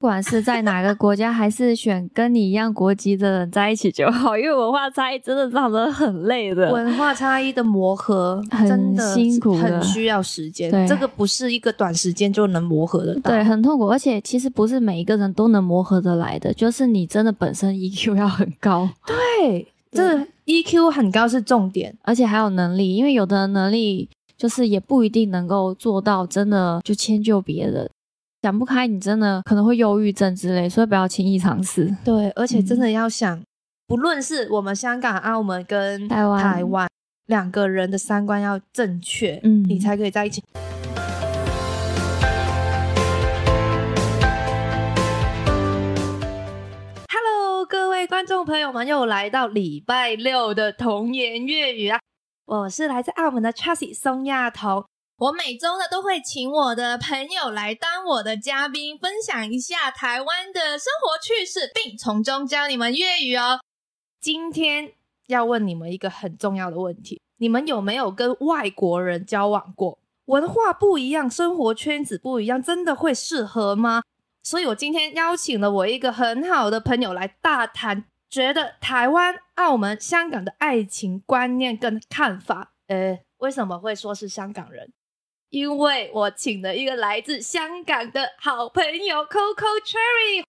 不管是在哪个国家，还是选跟你一样国籍的人在一起就好，因为文化差异真的让人很累的。文化差异的磨合很真的辛苦很需要时间对。这个不是一个短时间就能磨合的。对，很痛苦，而且其实不是每一个人都能磨合得来的，就是你真的本身 EQ 要很高，对，这 EQ 很高是重点。而且还有能力，因为有的能力就是也不一定能够做到真的就迁就别人，想不开，你真的可能会忧郁症之类，所以不要轻易尝试。对，而且真嗯的要想，不论是我们香港、澳门跟台湾台湾两个人的三观要正确，嗯你才可以在一起。Hello，各位观众朋友们，又来到礼拜六的童言粤语啊！我是来自澳门的 Chassis 松亚彤。我每周呢都会请我的朋友来当我的嘉宾，分享一下台湾的生活趣事，并从中教你们粤语哦。今天要问你们一个很重要的问题：你们有没有跟外国人交往过？文化不一样，生活圈子不一样，真的会适合吗？所以我今天邀请了我一个很好的朋友来大谈，觉得台湾、澳门、香港的爱情观念跟看法。呃，为什么会说是香港人？因为我请了一个来自香港的好朋友 Coco Cherry，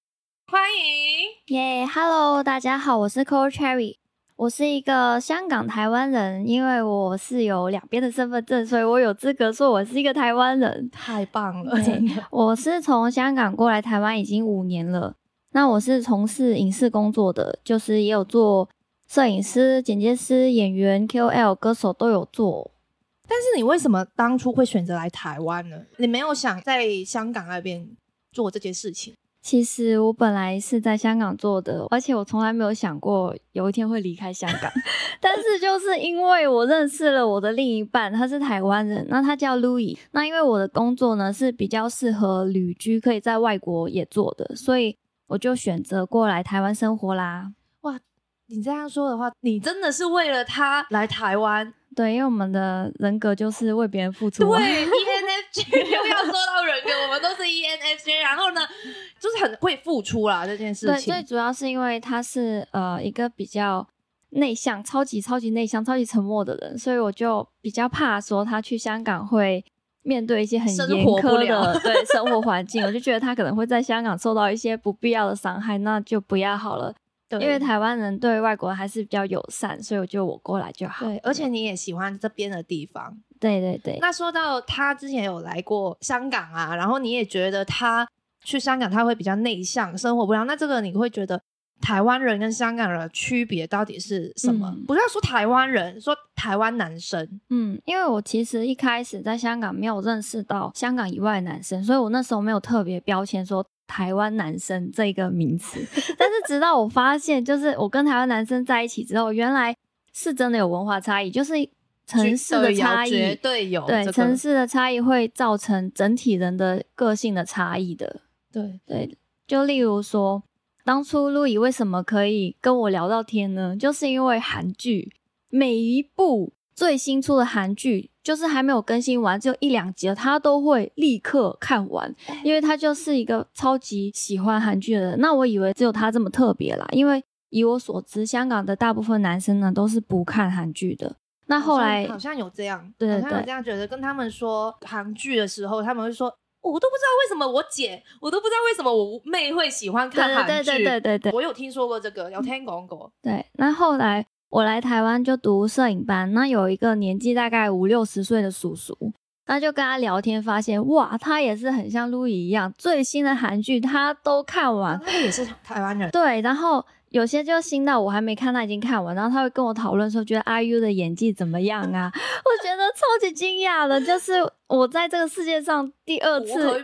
欢迎。耶、h e l l o 大家好，我是 Coco Cherry，我是一个香港台湾人，因为我是有两边的身份证，所以我有资格说我是一个台湾人。太棒了。我是从香港过来台湾已经五年了，那我是从事影视工作的，就是也有做摄影师、剪接师、演员、KOL、歌手都有做。但是你为什么当初会选择来台湾呢？你没有想在香港那边做这件事情？其实我本来是在香港做的，而且我从来没有想过有一天会离开香港。但是就是因为我认识了我的另一半，他是台湾人，那他叫 Louis。那因为我的工作呢是比较适合旅居，可以在外国也做的，所以我就选择过来台湾生活啦。哇你这样说的话，你真的是为了他来台湾？对，因为我们的人格就是为别人付出嘛。对，ENFJ 又要说到人格，我们都是 E ENFJ，然后呢，就是很会付出啦这件事对，情最。主要是因为他是呃一个比较内向、超级超级内向、超级沉默的人，所以我就比较怕说他去香港会面对一些很生严苛了的对生活环境，我就觉得他可能会在香港受到一些不必要的伤害，那就不要好了。对因为台湾人对外国人还是比较友善，所以我就我过来就好。对，而且你也喜欢这边的地方。对对对，那说到他之前有来过香港啊，然后你也觉得他去香港他会比较内向，生活不良。那这个你会觉得台湾人跟香港人的区别到底是什么？嗯不要说台湾人，说台湾男生。嗯，因为我其实一开始在香港没有认识到香港以外的男生，所以我那时候没有特别标签说台湾男生这个名词。但是直到我发现，就是我跟台湾男生在一起之后，原来是真的有文化差异，就是城市的差绝异。对城市的差异会造成整体人的个性的差异的。对对，就例如说，当初路易为什么可以跟我聊到天呢？就是因为韩剧每一部最新出的韩剧，就是还没有更新完，只有一两集了，他都会立刻看完，因为他就是一个超级喜欢韩剧的人。那我以为只有他这么特别啦，因为以我所知，香港的大部分男生呢都是不看韩剧的。那后来好像有这样，对对好像有这样觉得，跟他们说韩剧的时候，他们会说。我都不知道为什么我姐，我都不知道为什么我妹会喜欢看韩剧。对对对对对对我有听说过这个，有听讲过。对，那后来我来台湾就读摄影班，那有一个年纪大概五六十岁的叔叔，那就跟他聊天，发现哇，他也是很像路易一样，最新的韩剧他都看完。啊那个也是台湾人，对，然后有些就新到我还没看，他已经看完，然后他会跟我讨论说，觉得 IU 的演技怎么样啊？我觉得超级惊讶的，就是我在这个世界上第二骨次。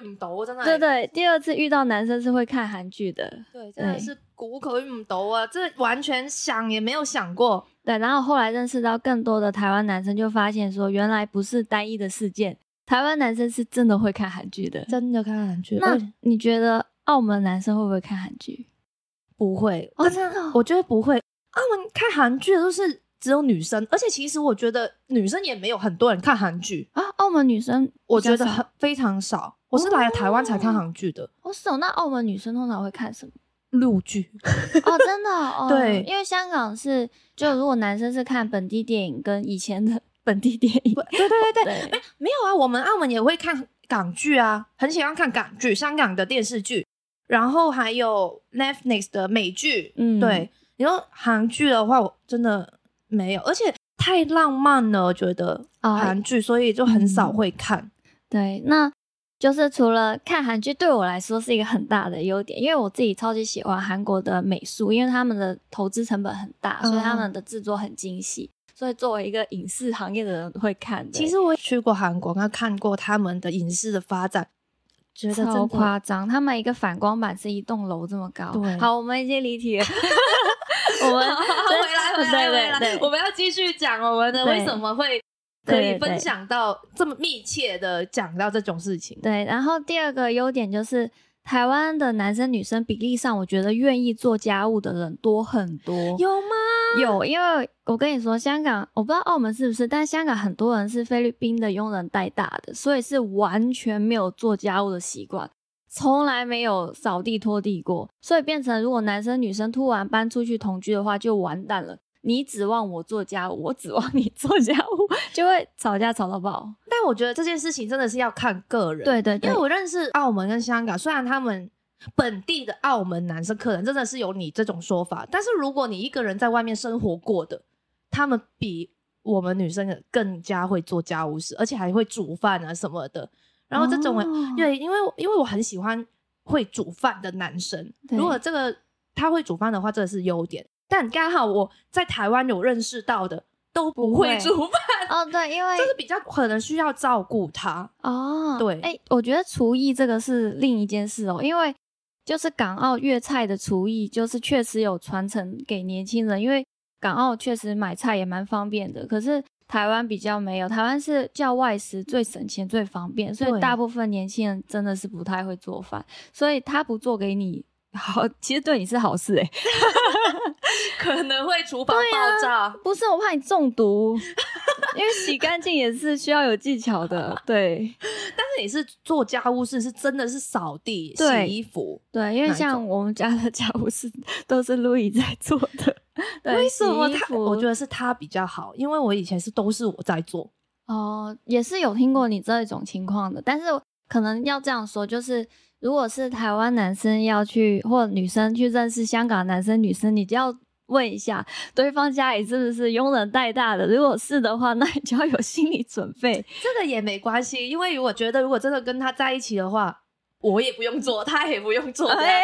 对对，第二次遇到男生是会看韩剧的。对，真的是骨可唔到啊！这完全想也没有想过。对，然后后来认识到更多的台湾男生，就发现说，原来不是单一的事件，台湾男生是真的会看韩剧的。真的看韩剧，那你觉得澳门男生会不会看韩剧？不会？哦，真的哦、我觉得不会。澳门看韩剧的都是只有女生，而且其实我觉得女生也没有很多人看韩剧，啊，澳门女生我觉得很非常少。我是来了台湾才看韩剧的，哦，是哦。那澳门女生通常会看什么？陆剧。哦，真的哦。对因为香港是，就如果男生是看本地电影跟以前的 本地电影，对对对对，对，没有啊，我们澳门也会看港剧啊，很喜欢看港剧，香港的电视剧，然后还有 Netflix 的美剧。嗯，对，你说韩剧的话，我真的没有，而且太浪漫了，我觉得啊韩剧，所以就很少嗯会看。对，那就是除了看韩剧，对我来说是一个很大的优点，因为我自己超级喜欢韩国的美术，因为他们的投资成本很大，所以他嗯。们的制作很精细。所以作为一个影视行业的人会看的，其实我也去过韩国，那看过他们的影视的发展，觉得真超夸张，他们一个反光板是一栋楼这么高。对好，我们已经离题了，我们好回来回来对回来，我们要继续讲我们的为什么会可以分享到这么密切的讲到这种事情。对，然后第二个优点就是台湾的男生女生比例上，我觉得愿意做家务的人多很多。有吗？有，因为我跟你说，香港我不知道澳门是不是，但香港很多人是菲律宾的佣人带大的，所以是完全没有做家务的习惯，从来没有扫地拖地过，所以变成如果男生女生突然搬出去同居的话，就完蛋了。你指望我做家务，我指望你做家务，就会吵架吵到爆。但我觉得这件事情真的是要看个人。对对对因为，我认识澳门跟香港，虽然他们本地的澳门男生客人真的是有你这种说法，但是如果你一个人在外面生活过的，他们比我们女生更加会做家务事，而且还会煮饭啊什么的。然后这种，哦对，因为因为我很喜欢会煮饭的男生，如果这个他会煮饭的话，这个是优点。但刚好我在台湾有认识到的都不会煮饭，哦，对，因为就是比较可能需要照顾他。哦，对哎、我觉得厨艺这个是另一件事哦，因为就是港澳粤菜的厨艺，就是确实有传承给年轻人，因为港澳确实买菜也蛮方便的，可是台湾比较没有，台湾是叫外食最省钱最方便，所以大部分年轻人真的是不太会做饭，所以他不做给你。好，其实对你是好事哎、可能会厨房爆炸。不是我怕你中毒，因为洗干净也是需要有技巧的，对。但是你是做家务事，是真的是扫地、洗衣服，对，因为像我们家的家务事都是路易在做的。对为什么他？我觉得是他比较好，因为我以前是都是我在做。哦，也是有听过你这种情况的，但是可能要这样说，就是如果是台湾男生要去或女生去认识香港男生女生，你就要问一下对方家里是不是佣人带大的，如果是的话，那你就要有心理准备。这个也没关系，因为如果觉得如果真的跟他在一起的话，我也不用做，他也不用做，哎，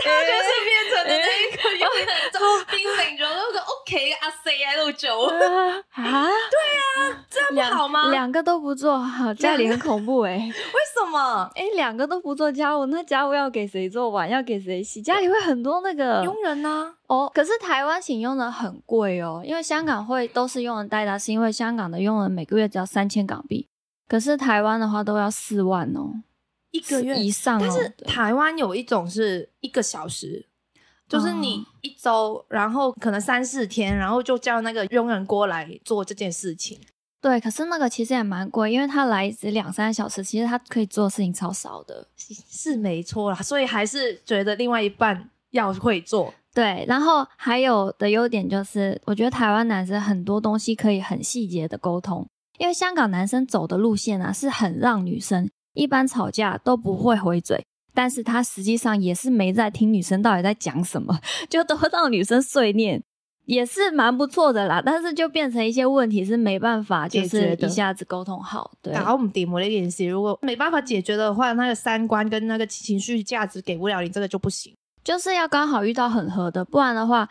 他就是变成了那一个有点做冰冷咗嗰個屋企阿四喺度做，啊，对啊这样两不好吗？两个都不做，好，家里很恐怖哎、为什么？哎，两个都不做家务，那家务要给谁做？碗要给谁洗？家里会很多那个佣人呢？哦。可是台湾请佣人很贵哦，因为香港会都是佣人带的，是因为香港的佣人每个月只要三千港币，可是台湾的话都要四万哦，一个月以上、哦。但是台湾有一种是一个小时，就是你哦一周，然后可能三四天，然后就叫那个佣人过来做这件事情。对，可是那个其实也蛮贵，因为他来只两三小时，其实他可以做的事情超少的。是是没错啦，所以还是觉得另外一半要会做。对，然后还有的优点就是，我觉得台湾男生很多东西可以很细节的沟通，因为香港男生走的路线啊是很让女生，一般吵架都不会回嘴，但是他实际上也是没在听女生到底在讲什么，就都让女生碎念，也是蛮不错的啦。但是就变成一些问题是没办法，就是一下子沟通好。对，搞唔掂我那件事，如果没办法解决的话，那个三观跟那个情绪价值给不了你，这个就不行。就是要刚好遇到很合的，不然的话。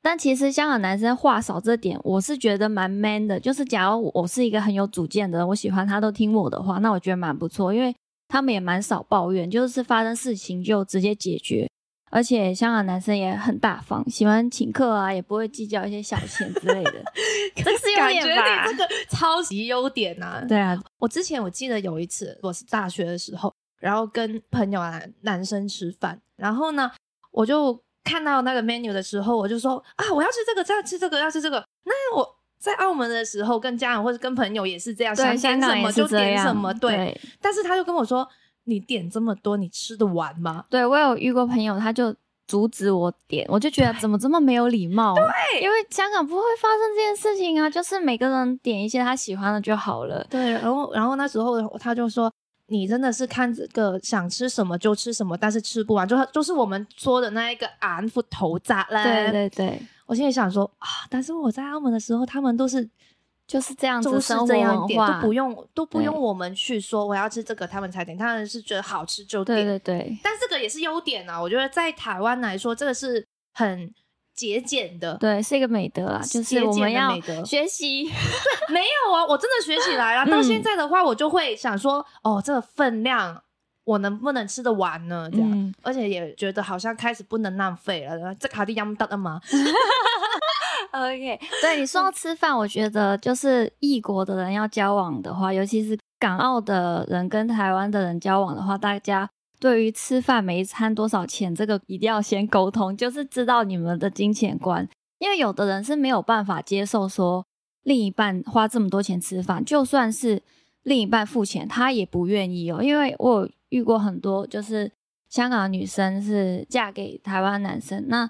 但其实香港男生话少这点，我是觉得蛮 man 的。就是假如我是一个很有主见的人，我喜欢他都听我的话，那我觉得蛮不错，因为他们也蛮少抱怨，就是发生事情就直接解决。而且香港男生也很大方，喜欢请客啊，也不会计较一些小钱之类的。这个是优感觉点吧？你这个超级优点呐、对啊，我之前我记得有一次，我是大学的时候，然后跟朋友啊男生吃饭，然后呢，我就看到那个 menu 的时候，我就说啊，我要吃这个，要吃这个，要吃这个。那我在澳门的时候，跟家人或者跟朋友也是这样，想点什么就。点什么，对。但是他就跟我说，你点这么多，你吃得完吗？对我有遇过朋友，他就阻止我点，我就觉得怎么这么没有礼貌？对，因为香港不会发生这件事情啊，就是每个人点一些他喜欢的就好了。对，然后然后那时候他就说。你真的是看这个想吃什么就吃什么，但是吃不完，就就是我们说的那一个安抚头扎嘞。对对对，我现在想说啊，但是我在澳门的时候，他们都是就是这样子生活文化，都不用都不用我们去说我要吃这个，他们才点，他们是觉得好吃就点。对对对，但这个也是优点啊，我觉得在台湾来说，这个是很。节俭的，对，是一个美德啦，就是我们要 学习。没有啊，我真的学起来了。到现在的话，我就会想说，哦，这个分量我能不能吃得完呢？这样，而且也觉得好像开始不能浪费了。这卡地亚得了吗？OK，对你说到吃饭，我觉得就是异国的人要交往的话，尤其是港澳的人跟台湾的人交往的话，大家。对于吃饭每一餐多少钱，这个一定要先沟通，就是知道你们的金钱观。因为有的人是没有办法接受说另一半花这么多钱吃饭，就算是另一半付钱，他也不愿意哦。因为我有遇过很多，就是香港的女生是嫁给台湾男生，那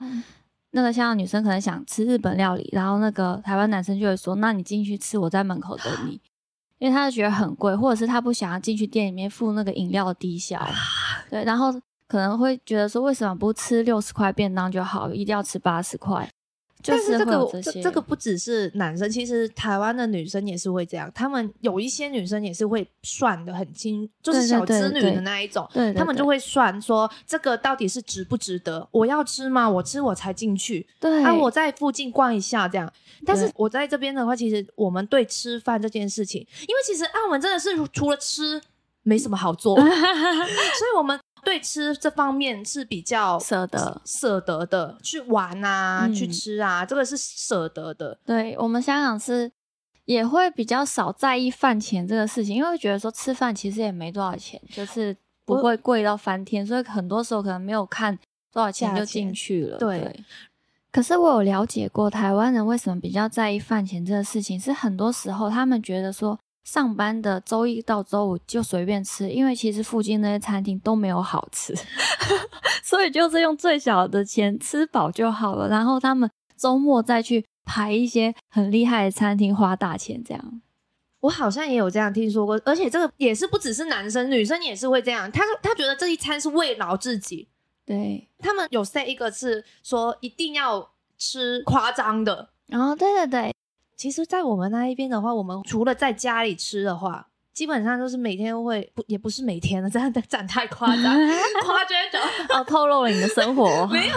那个香港女生可能想吃日本料理，然后那个台湾男生就会说：“那你进去吃，我在门口等你。”因为他就觉得很贵，或者是他不想要进去店里面付那个饮料的低消，对，然后可能会觉得说，为什么不吃六十块便当就好，一定要吃八十块？但是这个这这个不只是男生，其实台湾的女生也是会这样。他们有一些女生也是会算的很清，就是小资女的那一种，他们就会算说这个到底是值不值得？我要吃吗？我吃我才进去。对，啊，我在附近逛一下这样。但是我在这边的话，其实我们对吃饭这件事情，因为其实澳门真的是除了吃没什么好做，所以我们。对吃这方面是比较舍得舍得的，去玩啊，去吃啊，这个是舍得的。对我们香港是也会比较少在意饭钱这个事情，因为觉得说吃饭其实也没多少钱，就是不会贵到翻天，所以很多时候可能没有看多少钱就进去了。对。可是我有了解过台湾人为什么比较在意饭钱这个事情，是很多时候他们觉得说。上班的周一到周五就随便吃，因为其实附近那些餐厅都没有好吃，所以就是用最小的钱吃饱就好了。然后他们周末再去排一些很厉害的餐厅，花大钱这样。我好像也有这样听说过，而且这个也是不只是男生，女生也是会这样。他他觉得这一餐是慰劳自己，对他们有 say 一个是说一定要吃夸张的，然后对对对。其实，在我们那一边的话，我们除了在家里吃的话，基本上就是每天会不，也不是每天了，这样的展太夸张，夸张哦，透露了你的生活，没有，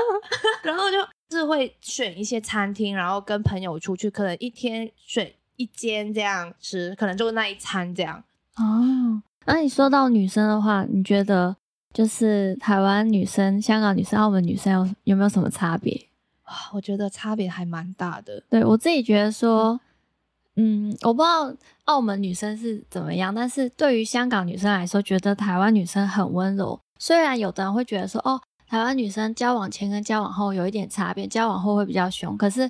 然后就是会选一些餐厅，然后跟朋友出去，可能一天选一间这样吃，可能就是那一餐这样。哦，那你说到女生的话，你觉得就是台湾女生、香港女生、澳门女生有有没有什么差别？我觉得差别还蛮大的。对我自己觉得说，嗯，我不知道澳门女生是怎么样，但是对于香港女生来说，觉得台湾女生很温柔。虽然有的人会觉得说，哦，台湾女生交往前跟交往后有一点差别，交往后会比较凶，可是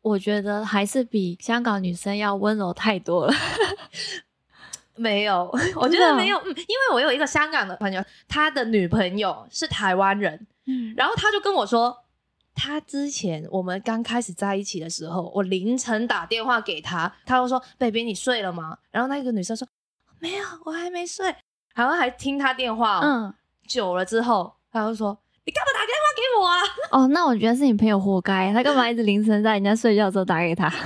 我觉得还是比香港女生要温柔太多了。没有，我觉得没有，嗯，因为我有一个香港的朋友，他的女朋友是台湾人，嗯，然后他就跟我说。他之前我们刚开始在一起的时候，我凌晨打电话给他，他就说：“baby，你睡了吗？”然后那个女生说：“没有，我还没睡。”然后还听他电话。嗯，久了之后，他就说：“你干嘛打电话给我啊？”哦，那我觉得是你朋友活该，他干嘛一直凌晨在人家睡觉的时候打给他？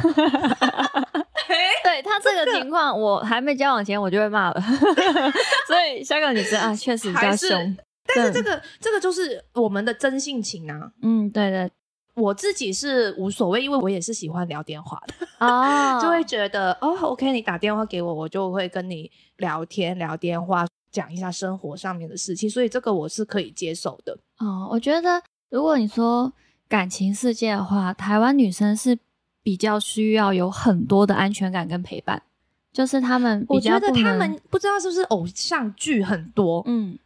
对他这个情况，我还没交往前我就会骂了。所以香港女生啊，确实比较凶。但是这个这个就是我们的真性情啊，嗯，对对，我自己是无所谓，因为我也是喜欢聊电话的哦，就会觉得哦，OK，你打电话给我，我就会跟你聊天聊电话，讲一下生活上面的事情，所以这个我是可以接受的哦。我觉得如果你说感情世界的话，台湾女生是比较需要有很多的安全感跟陪伴，就是他们，我觉得他们不知道是不是偶像剧很多，嗯。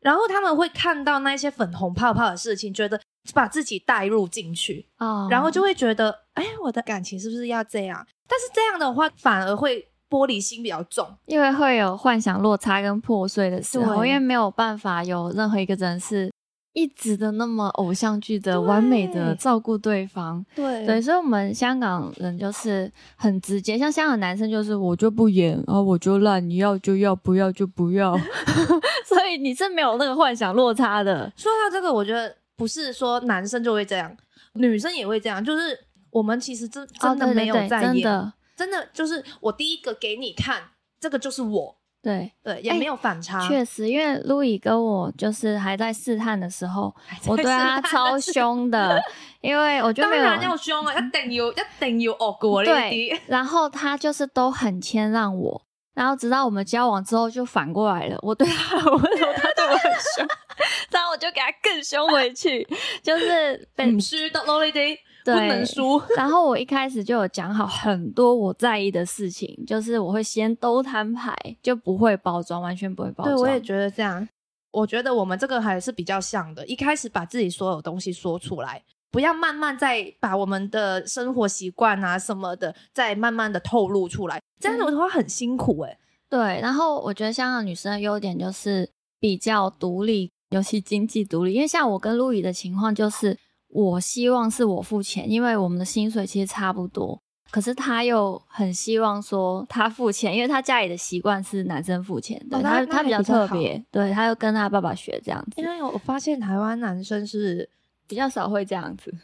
然后他们会看到那些粉红泡泡的事情，觉得把自己带入进去啊，然后就会觉得，哎，我的感情是不是要这样？但是这样的话，反而会玻璃心比较重，因为会有幻想落差跟破碎的时候，对因为没有办法有任何一个人是一直的那么偶像剧的完美的照顾对方。对对，所以，我们香港人就是很直接，像香港男生就是我就不演，然后我就烂，你要就要，不要就不要，所以你是没有那个幻想落差的。说到这个，我觉得不是说男生就会这样，女生也会这样，就是我们其实真真的没有对在演，真的真的就是我第一个给你看，这个就是我，对，对，也哎没有反差，确实，因为路易跟我就是还在试探的时候，我对他超凶的，因为我就没有当然要凶啊，一定要一定要恶过呢对啲，然后他就是都很谦让我，然后直到我们交往之后就反过来了，我对他很温柔，他对我很凶，然后我就给他更凶回去，就是被唔輸得咯呢啲，不对能输。然后我一开始就有讲好很多我在意的事情，就是我会先都摊牌，就不会包装，完全不会包装对，装。我也觉得这样。我觉得我们这个还是比较像的，一开始把自己所有东西说出来，不要慢慢再把我们的生活习惯啊什么的，再慢慢的透露出来。这样的话很辛苦哎、对，然后我觉得香港女生的优点就是比较独立，尤其经济独立。因为像我跟路易的情况就是，我希望是我付钱，因为我们的薪水其实差不多。可是他又很希望说他付钱，因为他家里的习惯是男生付钱的，哦那那他他比较特别，对，他又跟他爸爸学这样子因，为我发现台湾男生是比较少会这样子。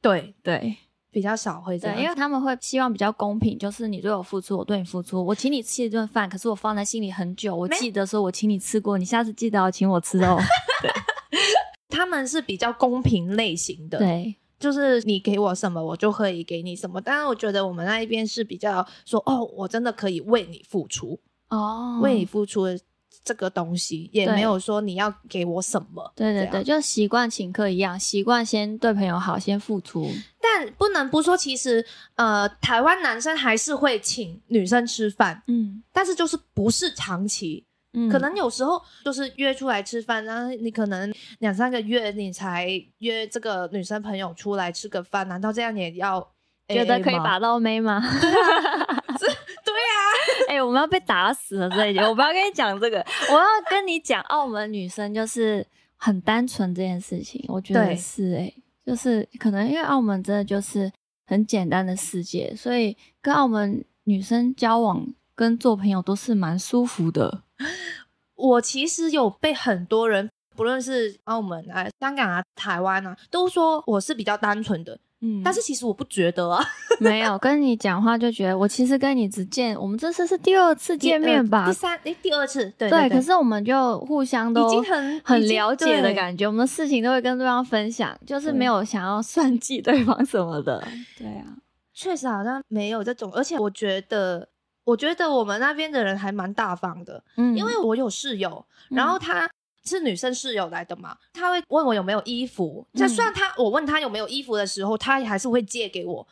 对对比较少会这样对，因为他们会希望比较公平，就是你对我付出，我对你付出。我请你吃一顿饭，可是我放在心里很久，我记得说我请你吃过，你下次记得要请我吃哦。他们是比较公平类型的，，对，就是你给我什么，我就可以给你什么。但是我觉得我们那一边是比较说，哦，我真的可以为你付出，哦为你付出的这个东西，也对没有说你要给我什么。对对对，就习惯请客一样，习惯先对朋友好，先付出。但不能不说，其实呃，台湾男生还是会请女生吃饭，嗯但是就是不是长期，嗯可能有时候就是约出来吃饭，然后你可能两三个月你才约这个女生朋友出来吃个饭，难道这样你也要觉得可以把到妹吗？对啊，哎、我们要被打死了这一节，我不要跟你讲这个，我要跟你讲澳门女生就是很单纯这件事情，我觉得对是哎、就是可能因为澳门真的就是很简单的世界，所以跟澳门女生交往跟做朋友都是蛮舒服的。我其实有被很多人，不论是澳门啊、香港啊、台湾啊，都说我是比较单纯的，嗯但是其实我不觉得啊。没有跟你讲话就觉得我其实跟你只见，我们这次是第二次见面吧第？三诶，第二次，对对，对，可是我们就互相都已经很很了解的感觉，我们的事情都会跟对方分享，就是没有想要算计对方什么的。对啊，确实好像没有这种，而且我觉得，我觉得我们那边的人还蛮大方的，嗯因为我有室友，然后她是女生室友来的嘛，她会问我有没有衣服。那、嗯虽然她我问她有没有衣服的时候，她还是会借给我。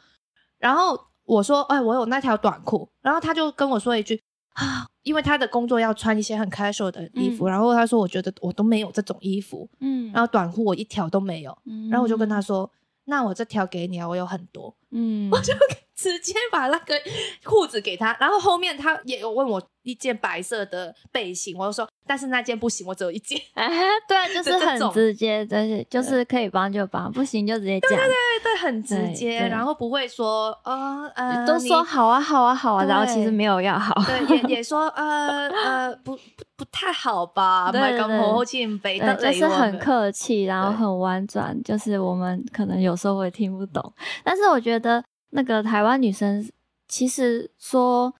然后我说，哎，我有那条短裤，然后她就跟我说一句啊，因为她的工作要穿一些很 casual 的衣服，嗯。然后她说我觉得我都没有这种衣服，嗯。然后短裤我一条都没有，嗯然后我就跟她说，那我这条给你啊，我有很多。嗯，我就 直接把那个裤子给他，然后后面他也有问我一件白色的背心，我就说，但是那件不行，我只有一件。哎，对啊，就是很直接，就是就是可以帮就帮，不行就直接讲，对对对，很直接，然后不会说呃呃，都说好啊好啊好啊，然后其实没有要好。对，也也说呃呃不不不太好吧，对对对。唔係咁好，好似唔俾得对，你就是很客气，然后很婉转，就是我们可能有时候会听不懂，但是我觉得的那个台湾女生其实说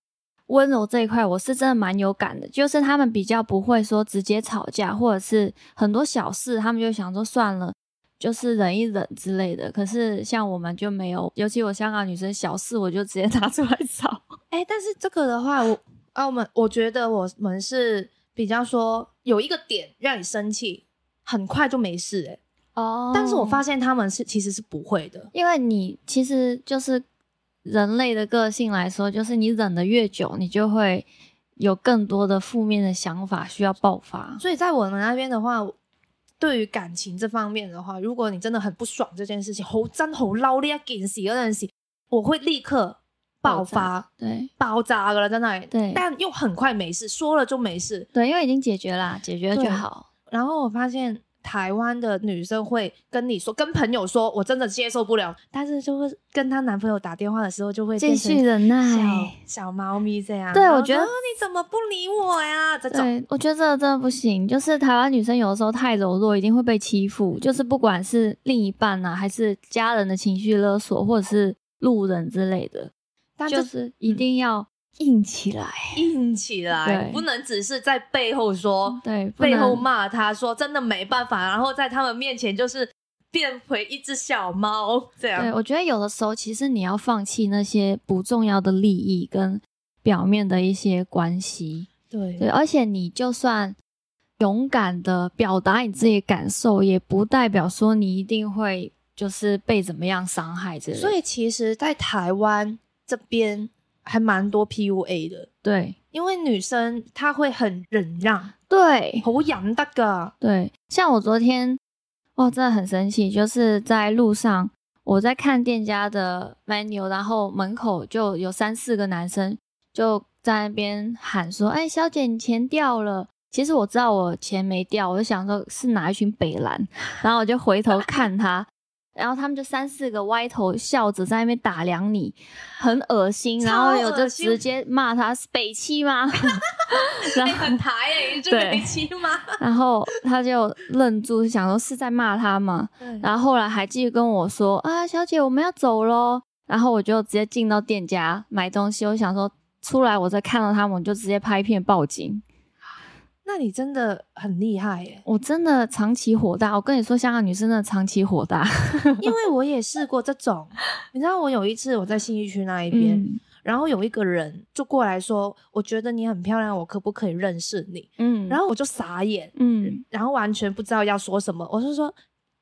温柔这一块，我是真的蛮有感的，就是他们比较不会说直接吵架，或者是很多小事，他们就想说算了。就是忍一忍之类的，可是像我们就没有，尤其我香港女生，小事我就直接拿出来吵。哎、但是这个的话，我啊，我们我觉得我们是比较说有一个点让你生气，很快就没事哎、哦但是我发现他们是其实是不会的，因为你其实就是人类的个性来说，就是你忍的越久，你就会有更多的负面的想法需要爆发。所以在我们那边的话，对于感情这方面的话，如果你真的很不爽这件事情，好真好嬲呢一件事嗰陣時，我会立刻爆发，对爆炸了在那里，对但又很快没事，说了就没事。对，因为已经解决了，解决了就好。然后我发现台湾的女生会跟你说，跟朋友说我真的接受不了，但是就会跟她男朋友打电话的时候就会继续忍耐。小小猫咪这样。对我觉得说你怎么不理我呀？这种对，我觉得这个真的不行。就是台湾女生有的时候太柔弱，一定会被欺负。就是不管是另一半啊，还是家人的情绪勒索，或者是路人之类的，但这就是一定要硬起来。硬起来，不能只是在背后说，对，背后骂他说真的没办法，然后在他们面前就是变回一只小猫这样对，样。我觉得有的时候其实你要放弃那些不重要的利益跟表面的一些关系。对对，而且你就算勇敢的表达你自己的感受，也不代表说你一定会就是被怎么样伤害之类的。所以其实，在台湾这边还蛮多 PUA 的，对因为女生她会很忍让，对好养的个。对，像我昨天，哇，真的很生气，就是在路上我在看店家的 menu，然后门口就有三四个男生就在那边喊说：“哎，小姐，你钱掉了。”其实我知道我钱没掉，我就想说是哪一群北蓝，然后我就回头看他，然后他们就三四个歪头笑着在那边打量你，很恶心，然后有就直接骂他是北七吗？然哎、后很台哎、欸，这对没气吗？然后他就愣住，想说是在骂他吗？然后后来还继续跟我说啊，小姐，我们要走喽。然后我就直接进到店家买东西，我想说出来，我再看到他们，我就直接拍片报警。那你真的很厉害耶，我真的长期火大，我跟你说，香港女生真的长期火大。因为 我也试过这种。你知道，我有一次我在信义区那一边，嗯然后有一个人就过来说：“我觉得你很漂亮，我可不可以认识你？”嗯，然后我就傻眼，嗯然后完全不知道要说什么，我就说。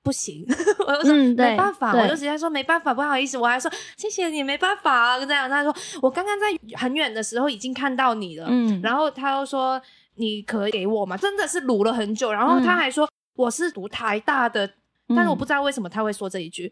不行，我就说、嗯没办法，我就直接说没办法，不好意思，我还说谢谢你，没办法啊，这样。他说我刚刚在很远的时候已经看到你了，嗯，然后他又说你可以给我吗？真的是撸了很久，然后他还说我是读台大的，但是我不知道为什么他会说这一句，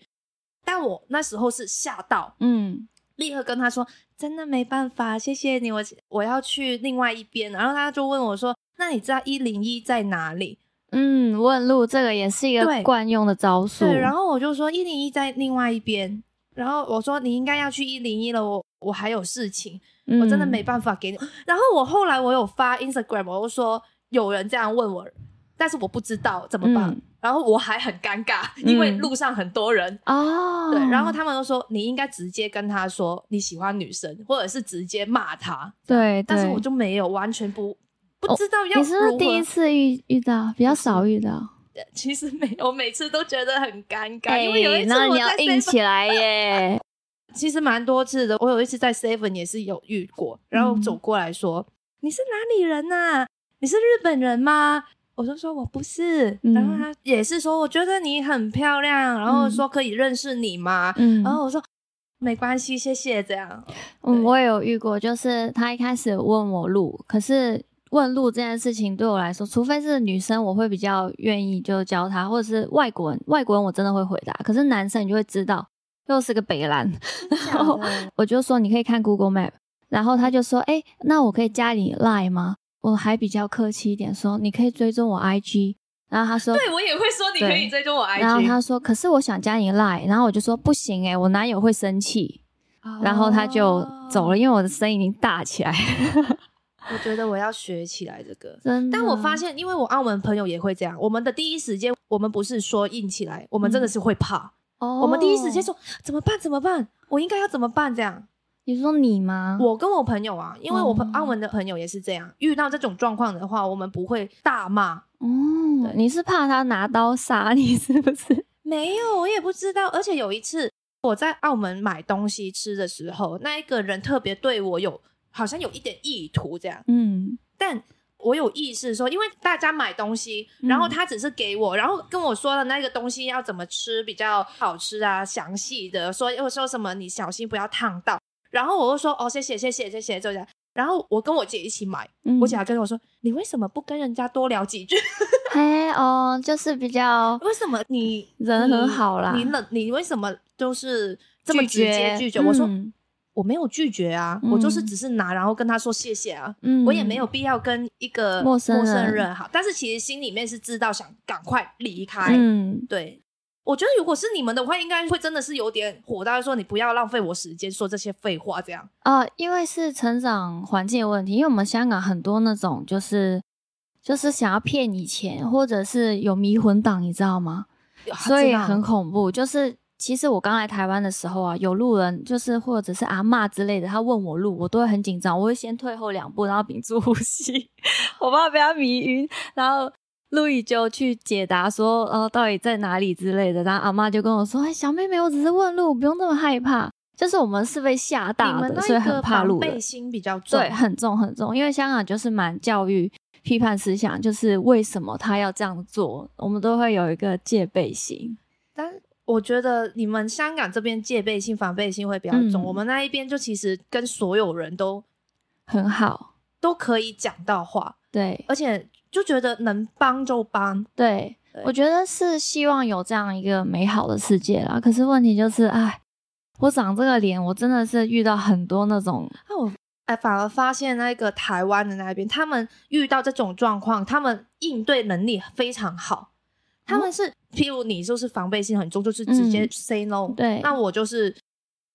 但我那时候是吓到，嗯。立刻跟他说真的没办法，谢谢你，我我要去另外一边，然后他就问我说，那你知道一零一在哪里？嗯，问路这个也是一个惯用的招数。对，然后我就说一零一在另外一边，然后我说你应该要去一零一了，我我还有事情，我真的没嗯办法给你。然后我后来我有发 Instagram，我就说有人这样问我，但是我不知道怎么办，嗯然后我还很尴尬，因为嗯路上很多人。哦，对，然后他们都说你应该直接跟他说你喜欢女生，或者是直接骂他。对，但是我就没有，完全不不知道要你是不是第一次遇遇到，比较少遇到？其实没有，我每次都觉得很尴尬，因为有一次我在你要硬起来耶！其实蛮多次的。我有一次在 Seven 也是有遇过，然后走过来说：“你是哪里人呐、你是日本人吗？”我就说我不是，嗯然后他也是说我觉得你很漂亮，然后说可以认识你吗？嗯，然后我说没关系，谢谢。这样，嗯，我也有遇过，就是他一开始问我路，可是问路这件事情对我来说，除非是女生，我会比较愿意就教他，或者是外国人，外国人我真的会回答。可是男生你就会知道，又是个北蓝，然后我就说你可以看 Google Map，然后他就说，哎、那我可以加你 Line 吗？我还比较客气一点说，你可以追踪我 IG。然后他说，对我也会说你可以追踪我 IG，然后他说，可是我想加你 Line，然后我就说不行诶、我男友会生气。然后他就走了，哦。因为我的声音已经大起来，我觉得我要学起来这个。真的。但我发现，因为我澳门朋友也会这样，我们的第一时间，我们不是说硬起来，我们真的是会怕。哦，我们第一时间说怎么办？怎么办？我应该要怎么办？这样，你说你吗？我跟我朋友啊，因为我朋哦澳门的朋友也是这样，遇到这种状况的话，我们不会大骂。哦对，你是怕他拿刀杀你是不是？没有，我也不知道。而且有一次我在澳门买东西吃的时候，那一个人特别对我有好像有一点意图这样，嗯但我有意识说，因为大家买东西，嗯然后他只是给我，然后跟我说了那个东西要怎么吃比较好吃啊，详细的说又说什么你小心不要烫到，然后我就说哦谢谢谢谢谢谢就这样，然后我跟我姐一起买，嗯我姐还跟我说你为什么不跟人家多聊几句？嘿哦，就是比较为什么你人很好啦你冷你为什么就是这么直拒绝接拒绝？我说嗯我没有拒绝啊，嗯我就是只是拿，然后跟他说谢谢啊，嗯我也没有必要跟一个陌生陌生人好，但是其实心里面是知道想赶快离开。嗯，对，我觉得如果是你们的话，应该会真的是有点火大，说你不要浪费我时间说这些废话，这样。呃，因为是成长环境的问题，因为我们香港很多那种就是就是想要骗你钱，或者是有迷魂党，你知道吗？所以很恐怖。就是其实我刚来台湾的时候啊，有路人就是或者是阿嬷之类的，他问我路，我都会很紧张，我会先退后两步，然后屏住呼吸，我怕被他迷晕。然后路易就去解答说，呃，到底在哪里之类的。然后阿嬷就跟我说，哎，小妹妹，我只是问路，不用那么害怕。就是我们是被吓大的，所以很怕路人备。心比较重，对，很重很重，因为香港就是蛮教育批判思想，就是为什么他要这样做，我们都会有一个戒备心。但我觉得你们香港这边戒备心、防备心会比较重，嗯我们那一边就其实跟所有人都很好，都可以讲到话，对而且就觉得能帮就帮。对对，我觉得是希望有这样一个美好的世界啦。可是问题就是，哎，我长这个脸，我真的是遇到很多那种，那我哎，反而发现那个台湾的那边，他们遇到这种状况，他们应对能力非常好。他们是，譬如你就是防备心很重，就是直接嗯 say no，、对那我就是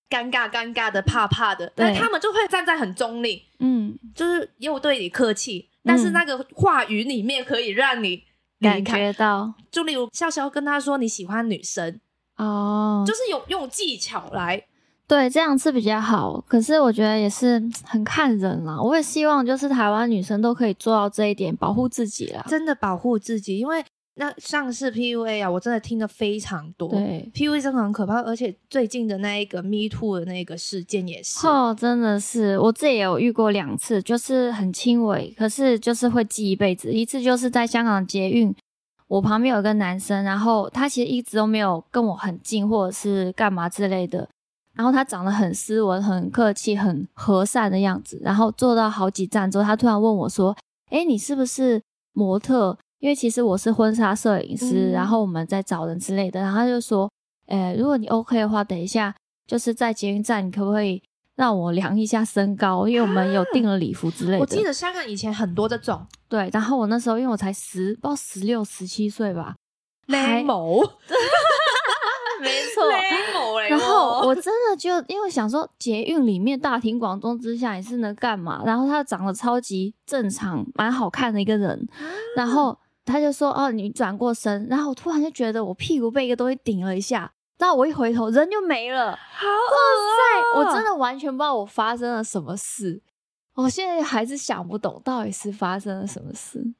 尴尬尴尬的、怕怕的，但他们就会站在很中立，嗯，就是又对你客气，但是那个话语里面可以让你感。觉到就例如笑笑跟他说你喜欢女生，哦，就是有用技巧来对，这样是比较好。可是我觉得也是很看人啦。我也希望就是台湾女生都可以做到这一点，保护自己啦。真的保护自己，因为那上次 PUA 啊，我真的听的非常多。对，PUA 真的很可怕，而且最近的那一个 Me Too 的那个事件也是。哦，真的是，我自己也有遇过两次，就是很轻微，可是就是会记一辈子。一次就是在香港捷运，我旁边有个男生，然后他其实一直都没有跟我很近，或者是干嘛之类的。然后他长得很斯文、很客气、很和善的样子。然后坐到好几站之后，他突然问我说：“哎，你是不是模特？因为其实我是婚纱摄影师，嗯然后我们在找人之类的。”然后他就说：“诶，如果你 OK 的话，等一下就是在捷运站，你可不可以让我量一下身高？因为我们有订了礼服之类的。”我记得香港以前很多这种对，然后我那时候因为我才十，不知道十六、十七岁吧，还某，没错。某嘞然后我真的就因为想说捷运里面大庭广众之下你是能干嘛？然后他长得超级正常，蛮好看的一个人，然后他就说哦你转过身，然后我突然就觉得我屁股被一个东西顶了一下，然后我一回头人就没了，好恶我真的完全不知道我发生了什么事，我现在还是想不懂到底是发生了什么事。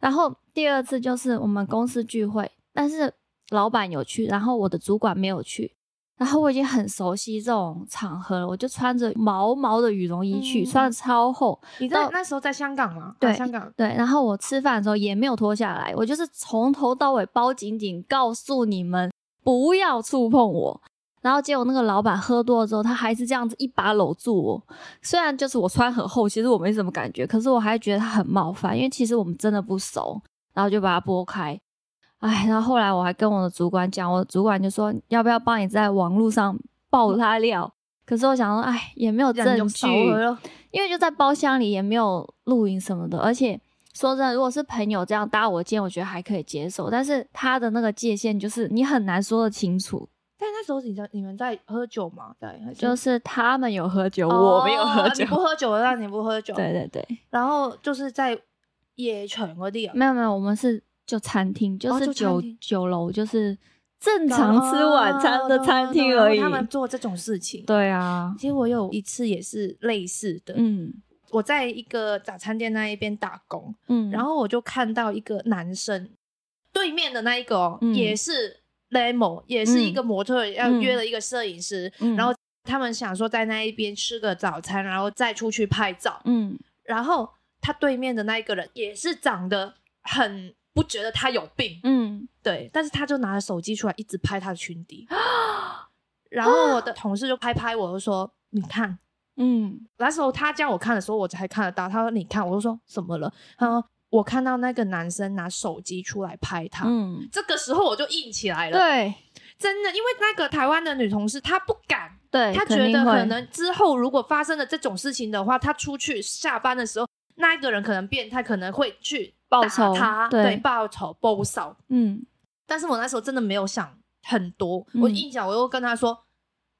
然后第二次就是我们公司聚会，但是老板有去，然后我的主管没有去。然后我已经很熟悉这种场合了，我就穿着毛毛的羽绒衣去，嗯穿的超厚。你在到那时候在香港吗？对啊香港。对，然后我吃饭的时候也没有脱下来，我就是从头到尾包紧紧，告诉你们不要触碰我。然后结果那个老板喝多了之后，他还是这样子一把搂住我。虽然就是我穿很厚，其实我没什么感觉，可是我还觉得他很冒犯，因为其实我们真的不熟。然后就把它拨开。哎，然后后来我还跟我的主管讲，我的主管就说要不要帮你在网络上爆他料。可是我想说，哎，也没有证据，因为就在包厢里，也没有录影什么的。而且说真的，如果是朋友这样搭我肩，我觉得还可以接受。但是他的那个界限，就是你很难说得清楚。但那时候你在你们在喝酒吗？对，就是他们有喝酒，哦我没有喝酒你。不喝酒的，那你不喝酒。对对对，然后就是在野泉嗰啲啊，没有没有，我们是就餐厅，就哦是酒、就酒楼，就是正常吃晚餐的餐厅而已。他们做这种事情。对啊，其实我有一次也是类似的，嗯我在一个早餐店那一边打工，嗯，然后我就看到一个男生，对面的那一个哦，嗯也是 Lemo，也是一个模特，要约了一个摄影师，嗯然后他们想说在那一边吃个早餐，然后再出去拍照。嗯然后他对面的那一个人也是长得很不觉得他有病，嗯，对，但是他就拿着手机出来一直拍他的裙底，然后我的同事就拍拍我，就说你看。嗯那时候他叫我看的时候，我才看得到。他说：“你看。”我就说：“怎么了？”他说：“我看到那个男生拿手机出来拍他。嗯，这个时候我就硬起来了，对真的，因为那个台湾的女同事她不敢，对她，觉得可能之后如果发生了这种事情的话，她出去下班的时候，那一个人可能变态，可能会去打报仇他，对对，报仇报仇。嗯但是我那时候真的没有想很多，嗯我印象我又跟他说，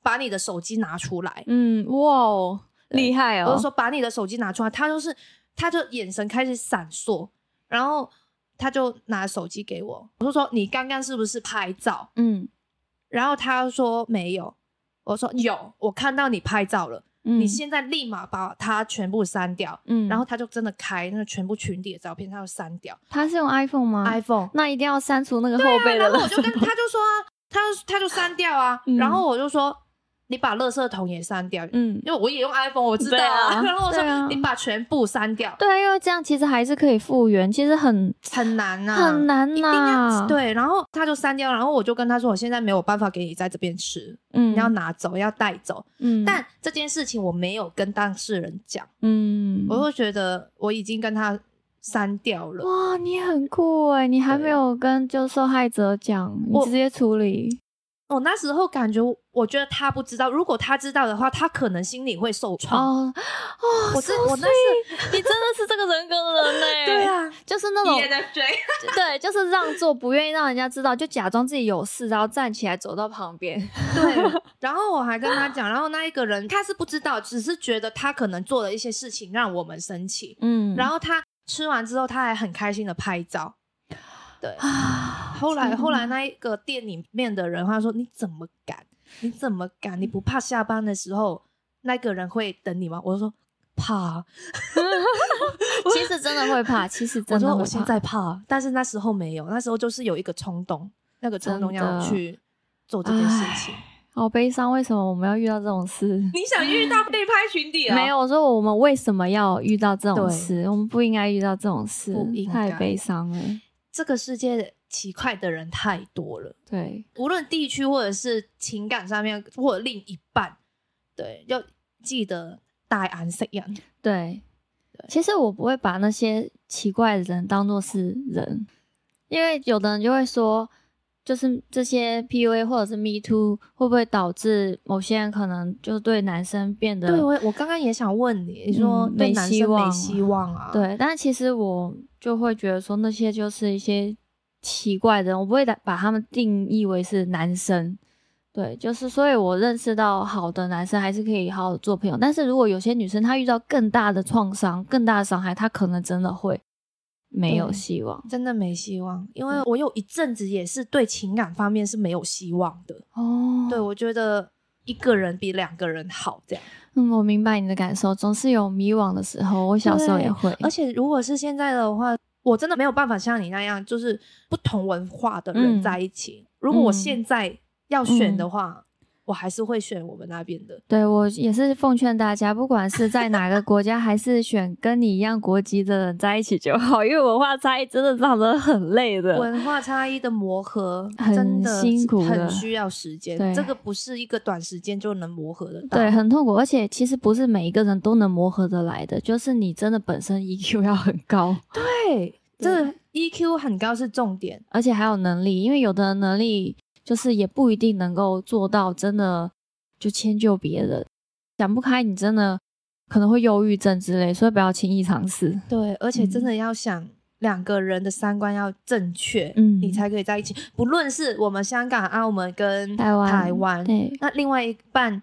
把你的手机拿出来，嗯，哇哦，厉害哦！我就说把你的手机拿出来，他就是他就眼神开始闪烁，然后他就拿手机给我，我就说你刚刚是不是拍照？嗯然后他说没有，我说有，我看到你拍照了，嗯，你现在立马把它全部删掉。嗯，然后他就真的开那个全部群体的照片，他就删掉、他是用 iPhone 吗 iPhone。那一定要删除那个后背的然后。我就跟他就说啊，他他就删掉啊，嗯然后我就说你把垃圾桶也删掉，嗯，因为我也用 iPhone，我知道对啊 然后我说、啊你把全部删掉，对，因为这样其实还是可以复原，其实很很难呐、很难一定要呐。，对，然后他就删掉，然后我就跟他说，我现在没有办法给你在这边吃，嗯，你要拿走，要带走。嗯，但这件事情我没有跟当事人讲，嗯，我会觉得我已经跟他删掉了。哇，你很酷哎，你还没有跟就受害者讲，你我直接处理。我那时候感觉，我觉得他不知道，如果他知道的话，他可能心里会受创。哦哦，我是 so 我那 sweet 你真的是这个人格的人呢。对，啊，就是那种对，就是让座，不愿意让人家知道，就假装自己有事，然后站起来走到旁边。对，然后我还跟他讲，然后那一个人他是不知道，只是觉得他可能做了一些事情让我们生气，嗯，然后他吃完之后，他还很开心的拍照。对，啊，后来后来那一个店里面的人他说：“你怎么敢？你怎么敢？你不怕下班的时候那个人会等你吗？”我就说：“怕啊。其实真的会怕，其实”我真的会说：“我现在怕，但是那时候没有，那时候就是有一个冲动，那个冲动要去做这件事情。好悲伤，为什么我们要遇到这种事？你想遇到被拍群底啊？没有，我说我们为什么要遇到这种事？我们不应该遇到这种事太悲伤了。这个世界奇怪的人太多了，对，无论地区或者是情感上面，或者另一半，对，要记得大安色样。对，其实我不会把那些奇怪的人当做是人，因为有的人就会说，就是这些 PUA 或者是 Me Too 会不会导致某些人可能就对男生变得对，我我刚刚也想问你，你说嗯没对男希望生没希望啊？，对，但其实我就会觉得说那些就是一些奇怪的人，我不会把把他们定义为是男生。对，就是所以，我认识到好的男生还是可以好好做朋友。但是如果有些女生她遇到更大的创伤、更大的伤害，她可能真的会没有希望真的没希望，因为我有一阵子也是对情感方面是没有希望的。哦。对，我觉得一个人比两个人好，这样。嗯，我明白你的感受，总是有迷惘的时候。我小时候也会，而且如果是现在的话，我真的没有办法像你那样，就是不同文化的人嗯在一起。如果我嗯现在要选的话，我还是会选我们那边的。对我也是奉劝大家，不管是在哪个国家，还是选跟你一样国籍的人在一起就好，因为文化差异真的让人很累的。文化差异的磨合很真的辛苦很需要时间对。这个不是一个短时间就能磨合得到。对，很痛苦，而且其实不是每一个人都能磨合得来的，就是你真的本身 EQ 要很高，对，这 EQ 很高是重点。而且还有能力，因为有的人能力就是也不一定能够做到真的就迁就别人，想不开，你真的可能会忧郁症之类，所以不要轻易尝试。对，而且真嗯的要想。两个人的三观要正确，嗯你才可以在一起。不论是我们香港、澳门跟台湾台湾，对，那另外一半，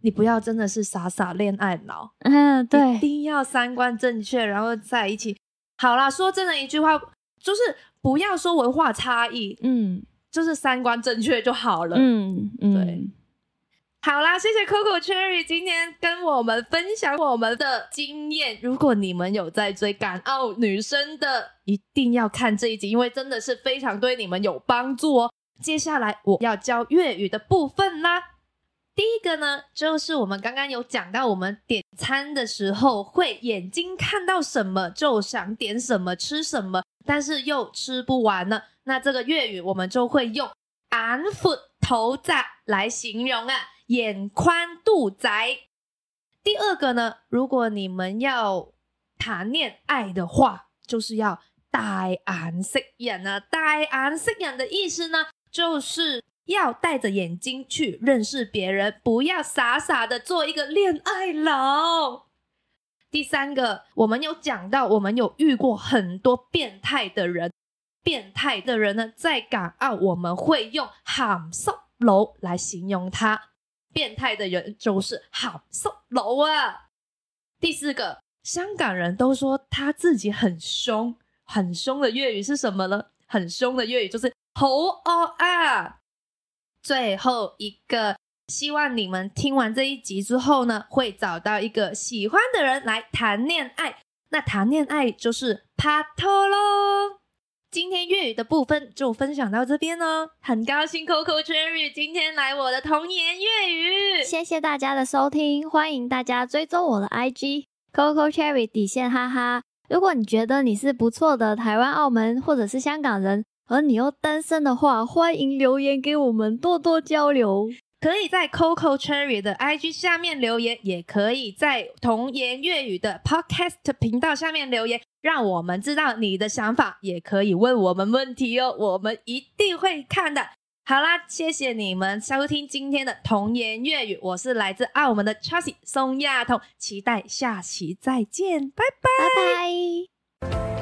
你不要真的是傻傻恋爱脑，嗯，对一，定要三观正确，然后在一起。好啦，说真的一句话，就是不要说文化差异，嗯就是三观正确就好了。嗯嗯，对好啦，谢谢 Coco Cherry 今天跟我们分享我们的经验。如果你们有在追港澳女生的，一定要看这一集，因为真的是非常对你们有帮助哦。接下来我要教粤语的部分啦。第一个呢，就是我们刚刚有讲到，我们点餐的时候会眼睛看到什么就想点什么吃什么，但是又吃不完呢。那这个粤语我们就会用眼闊肚窄来形容啊，眼宽肚窄。第二个呢，如果你们要谈恋爱的话，就是要戴眼識人啊。戴眼識人的意思呢，就是要戴着眼睛去认识别人，不要傻傻的做一个恋爱脑。第三个，我们有讲到，我们有遇过很多变态的人。变态的人呢，在港澳我们会用“喊色楼”来形容他。变态的人就是“喊色楼”啊。第四个，香港人都说他自己很凶，很凶的粤语是什么呢？很凶的粤语就是“好恶啊”。最后一个，希望你们听完这一集之后呢，会找到一个喜欢的人来谈恋爱。那谈恋爱就是拍拖喽。今天粤语的部分就分享到这边哦，很高兴 Coco Cherry 今天来我的童言粤语，谢谢大家的收听，欢迎大家追踪我的 IG Coco Cherry 底线哈哈。如果你觉得你是不错的台湾、澳门或者是香港人，而你又单身的话，欢迎留言给我们多多交流。可以在 Coco Cherry 的 IG 下面留言，也可以在童言粤语的 Podcast 频道下面留言。让我们知道你的想法，也可以问我们问题哦，我们一定会看的。好啦，谢谢你们收听今天的童言粤语，我是来自澳门的 Chasey 松亚彤，期待下期再见，拜拜。